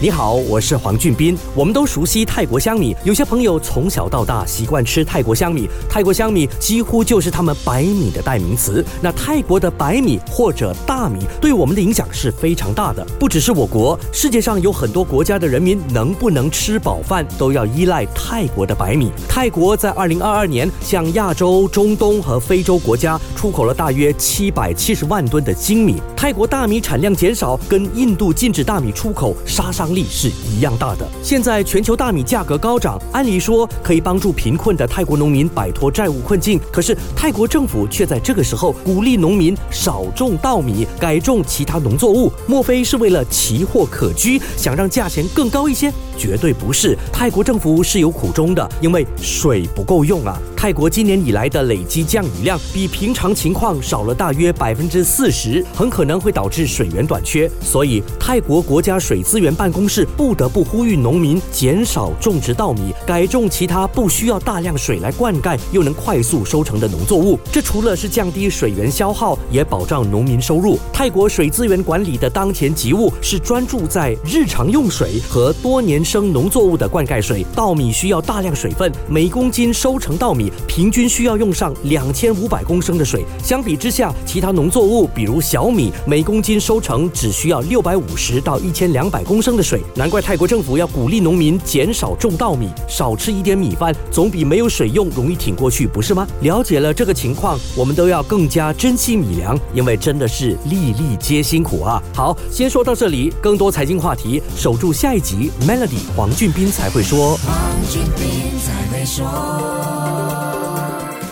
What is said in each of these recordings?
你好，我是黄俊斌。我们都熟悉泰国香米，有些朋友从小到大习惯吃泰国香米，泰国香米几乎就是他们白米的代名词。那泰国的白米或者大米对我们的影响是非常大的，不只是我国，世界上有很多国家的人民能不能吃饱饭都要依赖泰国的白米。泰国在二零二二年向亚洲、中东和非洲国家出口了大约七百七十万吨的精米。泰国大米产量减少，跟印度禁止大米出口杀力是一样大的。现在全球大米价格高涨，按理说可以帮助贫困的泰国农民摆脱债务困境，可是泰国政府却在这个时候鼓励农民少种稻米，改种其他农作物。莫非是为了奇货可居，想让价钱更高一些？绝对不是，泰国政府是有苦衷的，因为水不够用啊。泰国今年以来的累积降雨量比平常情况少了大约百分之四十，很可能会导致水源短缺。所以，泰国国家水资源办公公室不得不呼吁农民减少种植稻米，改种其他不需要大量水来灌溉又能快速收成的农作物。这除了是降低水源消耗，也保障农民收入。泰国水资源管理的当前急务是专注在日常用水和多年生农作物的灌溉水。稻米需要大量水分，每公斤收成稻米。平均需要用上两千五百公升的水，相比之下，其他农作物比如小米，每公斤收成只需要六百五十到一千两百公升的水。难怪泰国政府要鼓励农民减少种稻米，少吃一点米饭，总比没有水用容易挺过去，不是吗？了解了这个情况，我们都要更加珍惜米粮，因为真的是粒粒皆辛苦啊！好，先说到这里，更多财经话题，守住下一集，Melody 黄俊斌才会说。黄俊斌才会说。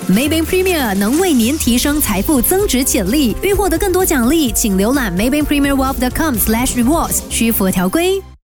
Maybank Premier 能为您提升财富增值潜力。欲获得更多奖励，请浏览 Maybank Premier Wealth.com/rewards，需符合条规。